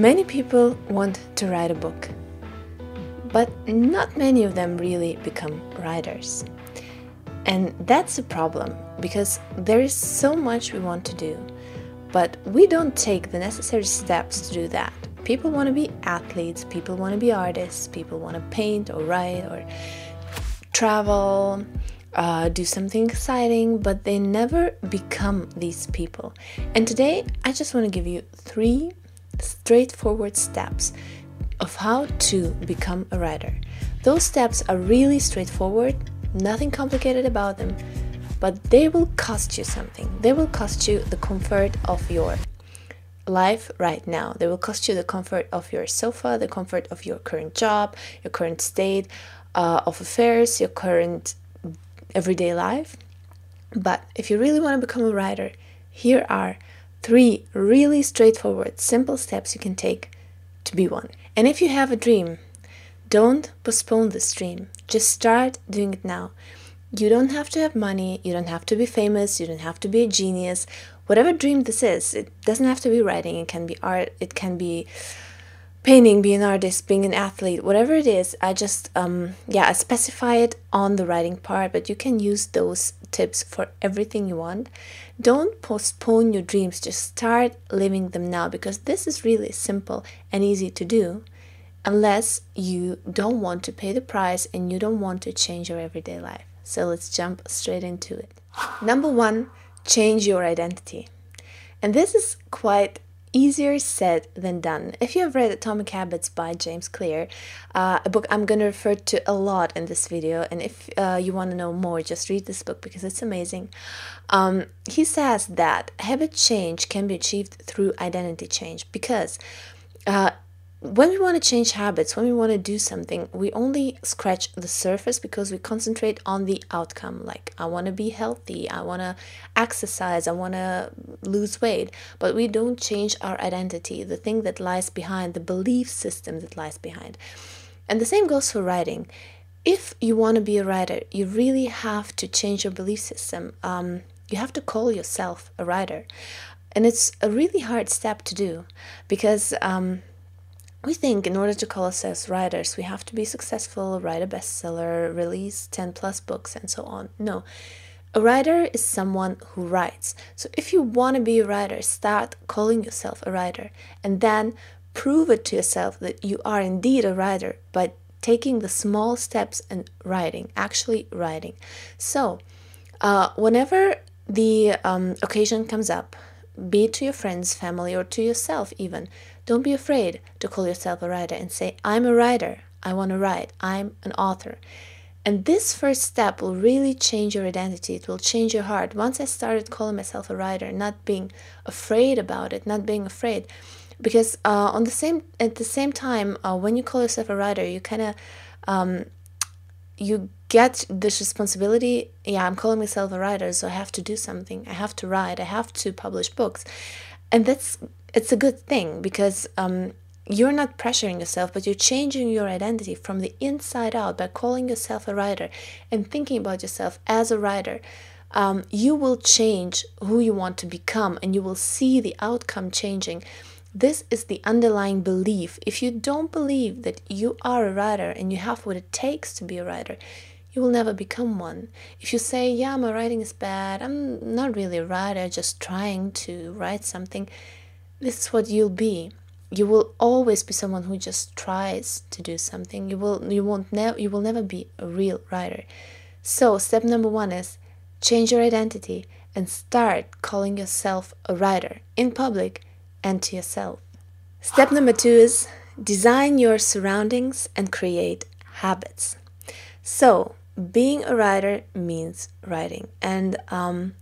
Many people want to write a book, but not many of them really become writers. And that's a problem because there is so much we want to do, but we don't take the necessary steps to do that. People want to be athletes, people want to be artists, people want to paint or write or travel, uh, do something exciting, but they never become these people. And today, I just want to give you three straightforward steps of how to become a writer. Those steps are really straightforward, nothing complicated about them, but they will cost you something. They will cost you the comfort of your life right now. They will cost you the comfort of your sofa, the comfort of your current job, your current state uh, of affairs, your current everyday life. But if you really want to become a writer, here are three really straightforward, simple steps you can take to be one. And if you have a dream, don't postpone this dream. Just start doing it now. You don't have to have money, you don't have to be famous, you don't have to be a genius. Whatever dream this is, it doesn't have to be writing, it can be art, it can be painting, being an artist, being an athlete, whatever it is, I just um yeah, I specify it on the writing part, but you can use those tips for everything you want. Don't postpone your dreams, just start living them now because this is really simple and easy to do unless you don't want to pay the price and you don't want to change your everyday life. So let's jump straight into it. Number 1, change your identity. And this is quite easier said than done. If you have read Atomic Habits by James Clear, uh, a book I'm going to refer to a lot in this video, and if uh, you want to know more, just read this book because it's amazing. Um, he says that habit change can be achieved through identity change because uh, when we want to change habits, when we want to do something, we only scratch the surface because we concentrate on the outcome. Like, I want to be healthy, I want to exercise, I want to lose weight. But we don't change our identity, the thing that lies behind, the belief system that lies behind. And the same goes for writing. If you want to be a writer, you really have to change your belief system. Um, you have to call yourself a writer. And it's a really hard step to do because. Um, we think in order to call ourselves writers, we have to be successful, write a bestseller, release 10 plus books, and so on. No. A writer is someone who writes. So if you want to be a writer, start calling yourself a writer and then prove it to yourself that you are indeed a writer by taking the small steps and writing, actually writing. So, uh, whenever the um, occasion comes up, be it to your friends, family, or to yourself, even, don't be afraid to call yourself a writer and say, I'm a writer. I want to write. I'm an author. And this first step will really change your identity. It will change your heart. Once I started calling myself a writer, not being afraid about it, not being afraid, because uh, on the same at the same time, uh, when you call yourself a writer, you kind of um, you get this responsibility. Yeah, I'm calling myself a writer, so I have to do something. I have to write. I have to publish books, and that's it's a good thing because um, you're not pressuring yourself, but you're changing your identity from the inside out by calling yourself a writer and thinking about yourself as a writer. Um, you will change who you want to become and you will see the outcome changing. This is the underlying belief. If you don't believe that you are a writer and you have what it takes to be a writer, you will never become one. If you say, Yeah, my writing is bad, I'm not really a writer, just trying to write something, this is what you'll be. You will always be someone who just tries to do something. You will you won't never you will never be a real writer. So step number 1 is change your identity and start calling yourself a writer in public and to yourself. Step number 2 is design your surroundings and create habits. So being a writer means writing. And um,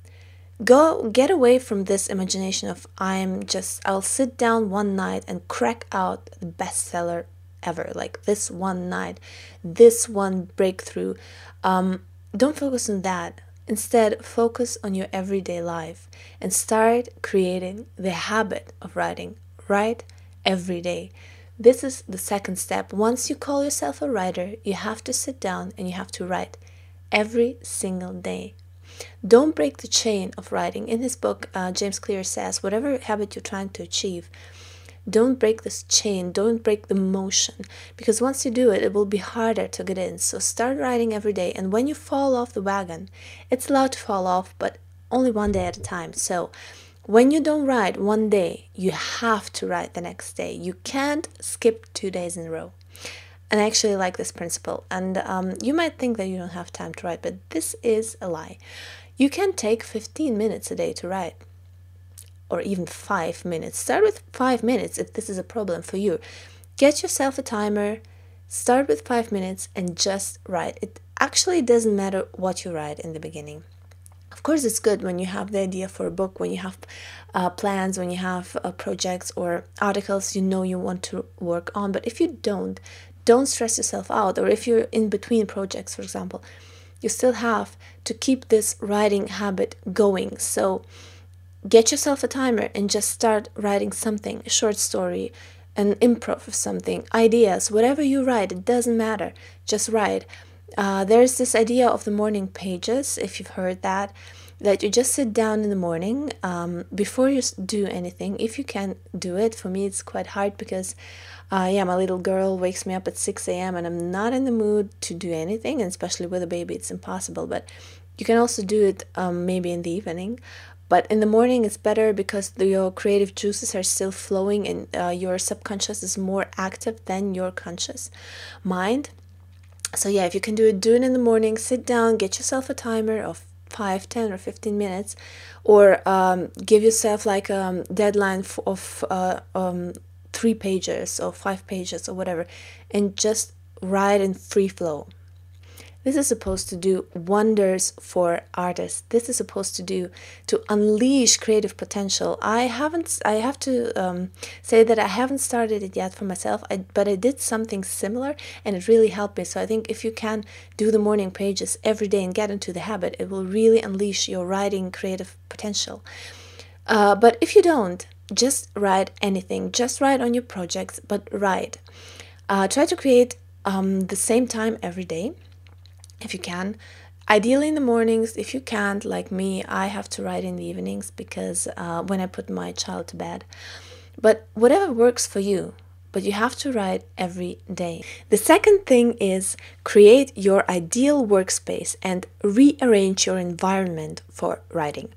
Go get away from this imagination of I'm just I'll sit down one night and crack out the bestseller ever like this one night, this one breakthrough. Um, don't focus on that. Instead, focus on your everyday life and start creating the habit of writing. Write every day. This is the second step. Once you call yourself a writer, you have to sit down and you have to write every single day. Don't break the chain of writing. In his book, uh, James Clear says, whatever habit you're trying to achieve, don't break this chain, don't break the motion, because once you do it, it will be harder to get in. So start writing every day, and when you fall off the wagon, it's allowed to fall off, but only one day at a time. So when you don't write one day, you have to write the next day. You can't skip two days in a row. And I actually like this principle. And um, you might think that you don't have time to write, but this is a lie. You can take 15 minutes a day to write, or even five minutes. Start with five minutes if this is a problem for you. Get yourself a timer, start with five minutes, and just write. It actually doesn't matter what you write in the beginning. Of course, it's good when you have the idea for a book, when you have uh, plans, when you have uh, projects or articles you know you want to work on. But if you don't, don't stress yourself out. Or if you're in between projects, for example, you still have to keep this writing habit going. So get yourself a timer and just start writing something a short story, an improv of something, ideas, whatever you write, it doesn't matter. Just write. Uh, there's this idea of the morning pages, if you've heard that that you just sit down in the morning um, before you do anything if you can do it for me it's quite hard because uh, yeah my little girl wakes me up at 6 a.m and i'm not in the mood to do anything and especially with a baby it's impossible but you can also do it um, maybe in the evening. But in the morning it's better because the, your creative juices are still flowing and uh, your subconscious is more active than your conscious mind. So yeah if you can do it do it in the morning. Sit down get yourself a timer of 5 10 or 15 minutes or um, give yourself like a um, deadline of uh, um, three pages or five pages or whatever and just write in free flow this is supposed to do wonders for artists. This is supposed to do to unleash creative potential. I haven't. I have to um, say that I haven't started it yet for myself. I, but I did something similar, and it really helped me. So I think if you can do the morning pages every day and get into the habit, it will really unleash your writing creative potential. Uh, but if you don't, just write anything. Just write on your projects, but write. Uh, try to create um, the same time every day if you can. Ideally in the mornings, if you can't, like me, I have to write in the evenings because uh, when I put my child to bed. But whatever works for you, but you have to write every day. The second thing is create your ideal workspace and rearrange your environment for writing.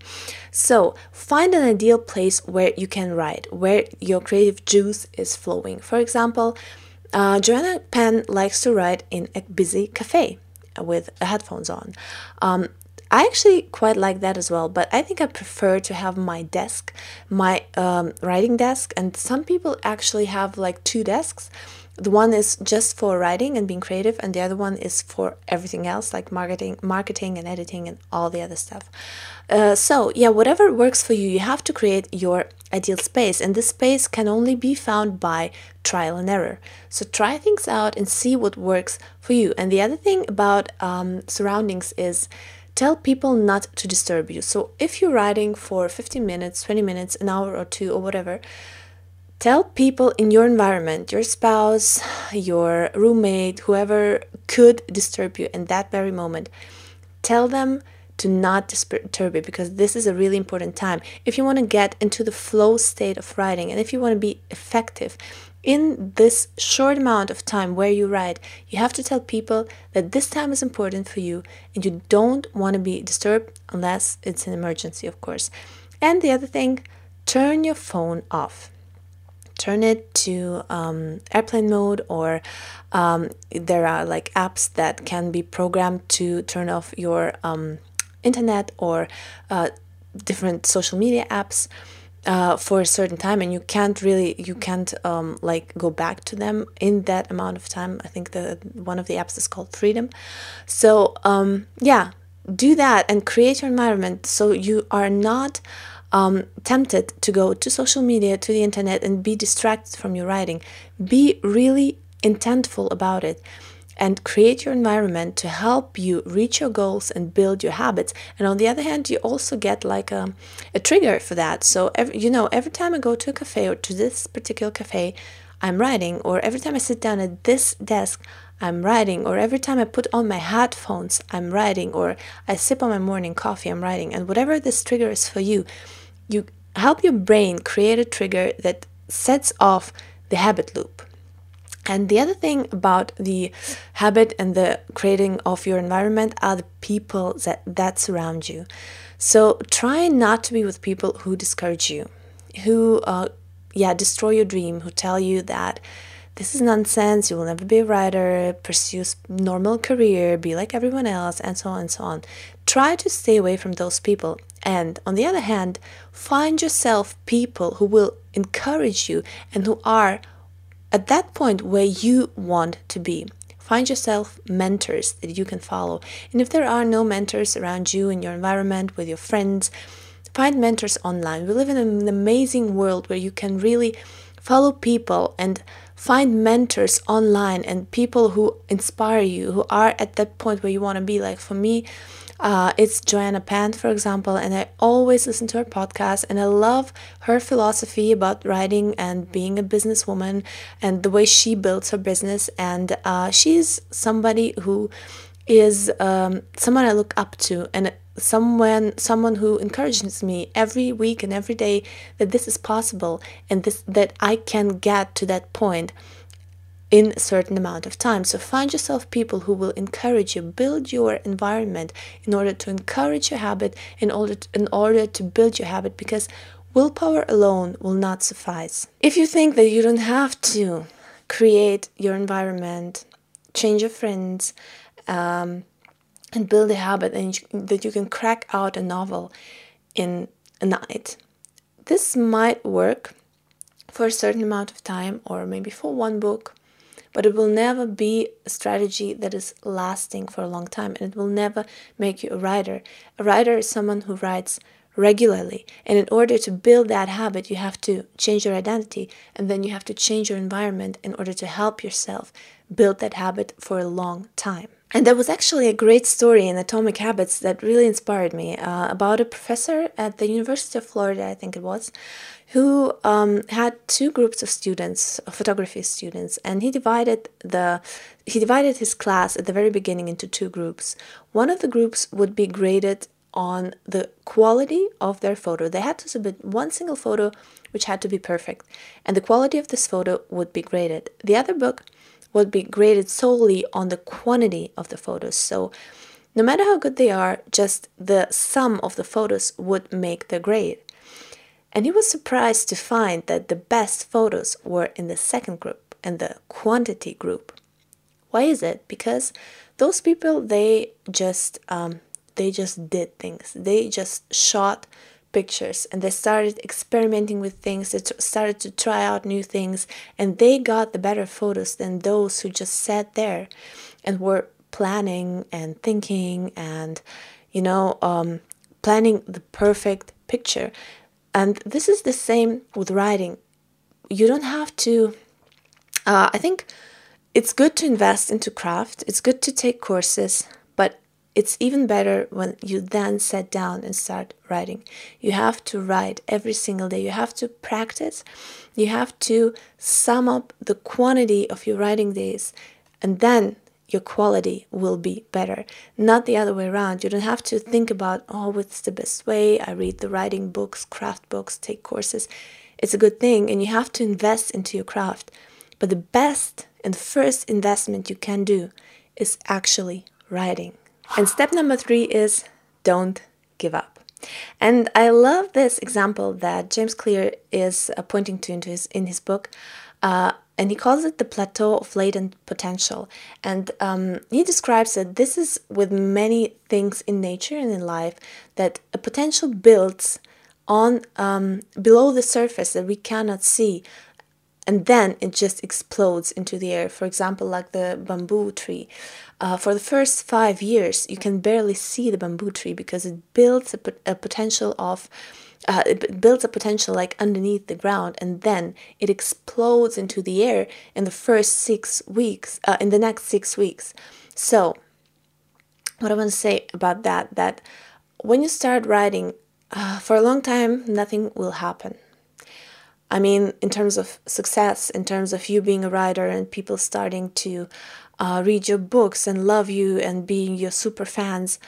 So, find an ideal place where you can write, where your creative juice is flowing. For example, uh, Joanna Penn likes to write in a busy cafe with headphones on. Um, I actually quite like that as well, but I think I prefer to have my desk, my um, writing desk, and some people actually have like two desks. The one is just for writing and being creative, and the other one is for everything else, like marketing, marketing and editing and all the other stuff. Uh, so yeah, whatever works for you, you have to create your ideal space, and this space can only be found by trial and error. So try things out and see what works for you. And the other thing about um, surroundings is tell people not to disturb you. So if you're writing for 15 minutes, 20 minutes, an hour or two, or whatever, tell people in your environment, your spouse, your roommate, whoever could disturb you in that very moment, tell them to not disturb you because this is a really important time. If you want to get into the flow state of writing and if you want to be effective in this short amount of time where you write, you have to tell people that this time is important for you and you don't want to be disturbed unless it's an emergency, of course. And the other thing, turn your phone off turn it to um, airplane mode or um, there are like apps that can be programmed to turn off your um, internet or uh, different social media apps uh, for a certain time and you can't really you can't um, like go back to them in that amount of time. I think the one of the apps is called freedom. So um, yeah do that and create your environment so you are not um, tempted to go to social media to the internet and be distracted from your writing. Be really intentful about it and create your environment to help you reach your goals and build your habits. And on the other hand, you also get like a, a trigger for that. So, every, you know, every time I go to a cafe or to this particular cafe, I'm writing, or every time I sit down at this desk, I'm writing, or every time I put on my headphones, I'm writing, or I sip on my morning coffee, I'm writing. And whatever this trigger is for you, you help your brain create a trigger that sets off the habit loop. And the other thing about the habit and the creating of your environment are the people that, that surround you. So try not to be with people who discourage you, who, uh, yeah, destroy your dream, who tell you that this is nonsense, you will never be a writer, pursue a normal career, be like everyone else, and so on and so on. Try to stay away from those people. And on the other hand, find yourself people who will encourage you and who are at that point where you want to be. Find yourself mentors that you can follow. And if there are no mentors around you in your environment, with your friends, find mentors online. We live in an amazing world where you can really follow people and find mentors online and people who inspire you, who are at that point where you want to be. Like for me, uh, it's Joanna Penn, for example, and I always listen to her podcast and I love her philosophy about writing and being a businesswoman and the way she builds her business. And uh, she's somebody who is um, someone I look up to and someone someone who encourages me every week and every day that this is possible and this that I can get to that point in a certain amount of time. So find yourself people who will encourage you, build your environment in order to encourage your habit, in order to, in order to build your habit, because willpower alone will not suffice. If you think that you don't have to create your environment, change your friends, um, and build a habit, and that you can crack out a novel in a night, this might work for a certain amount of time, or maybe for one book but it will never be a strategy that is lasting for a long time and it will never make you a writer. A writer is someone who writes regularly, and in order to build that habit, you have to change your identity and then you have to change your environment in order to help yourself build that habit for a long time. And there was actually a great story in Atomic Habits that really inspired me uh, about a professor at the University of Florida, I think it was, who um, had two groups of students, photography students, and he divided the he divided his class at the very beginning into two groups. One of the groups would be graded on the quality of their photo. They had to submit one single photo, which had to be perfect, and the quality of this photo would be graded. The other book would be graded solely on the quantity of the photos. So, no matter how good they are, just the sum of the photos would make the grade. And he was surprised to find that the best photos were in the second group and the quantity group. Why is it? Because those people they just um, they just did things. They just shot pictures and they started experimenting with things. They t- started to try out new things, and they got the better photos than those who just sat there and were planning and thinking and you know um, planning the perfect picture and this is the same with writing. You don't have to, uh, I think it's good to invest into craft, it's good to take courses, it's even better when you then sit down and start writing. You have to write every single day, you have to practice, you have to sum up the quantity of your writing days, and then your quality will be better. Not the other way around. You don't have to think about, oh, what's the best way? I read the writing books, craft books, take courses. It's a good thing, and you have to invest into your craft. But the best and first investment you can do is actually writing. And step number three is don't give up. And I love this example that James Clear is uh, pointing to into his, in his book. Uh, and he calls it the plateau of latent potential. And um, he describes that this is with many things in nature and in life that a potential builds on um, below the surface that we cannot see, and then it just explodes into the air. For example, like the bamboo tree. Uh, for the first five years, you can barely see the bamboo tree because it builds a, a potential of uh, it builds a potential like underneath the ground and then it explodes into the air in the first six weeks uh, in the next six weeks so what i want to say about that that when you start writing uh, for a long time nothing will happen i mean in terms of success in terms of you being a writer and people starting to uh, read your books and love you and being your super fans.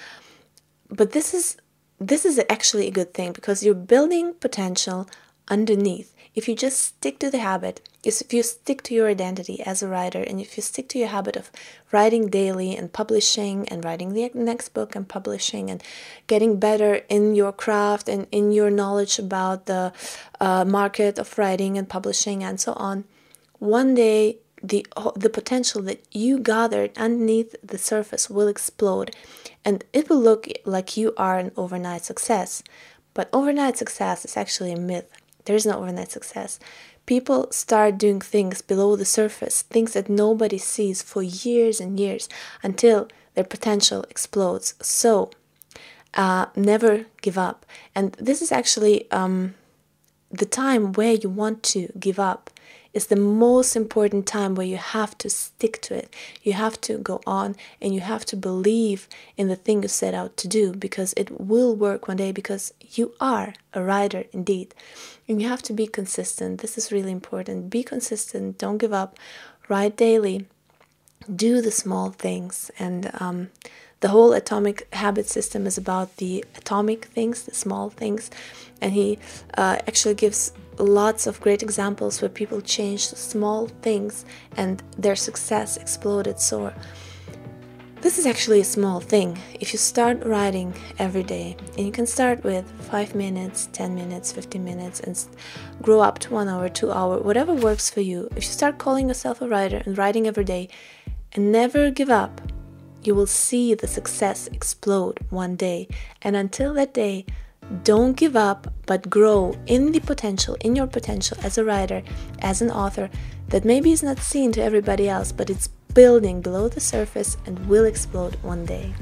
But this is this is actually a good thing because you're building potential underneath if you just stick to the habit, if you stick to your identity as a writer, and if you stick to your habit of writing daily and publishing and writing the next book and publishing and getting better in your craft and in your knowledge about the uh, market of writing and publishing and so on, one day the the potential that you gathered underneath the surface will explode and it will look like you are an overnight success. But overnight success is actually a myth there is no overnight success. People start doing things below the surface things that nobody sees for years and years until their potential explodes. So uh, never give up. And this is actually um, the time where you want to give up is the most important time where you have to stick to it. You have to go on and you have to believe in the thing you set out to do because it will work one day because you are a writer indeed. And you have to be consistent. This is really important. Be consistent, don't give up, write daily, do the small things. And um, the whole atomic habit system is about the atomic things, the small things. And he uh, actually gives lots of great examples where people changed small things and their success exploded. So, this is actually a small thing. If you start writing every day, and you can start with 5 minutes, 10 minutes, 15 minutes, and grow up to 1 hour, 2 hour, whatever works for you. If you start calling yourself a writer and writing every day and never give up, you will see the success explode one day. And until that day, don't give up, but grow in the potential, in your potential as a writer, as an author that maybe is not seen to everybody else, but it's building below the surface and will explode one day.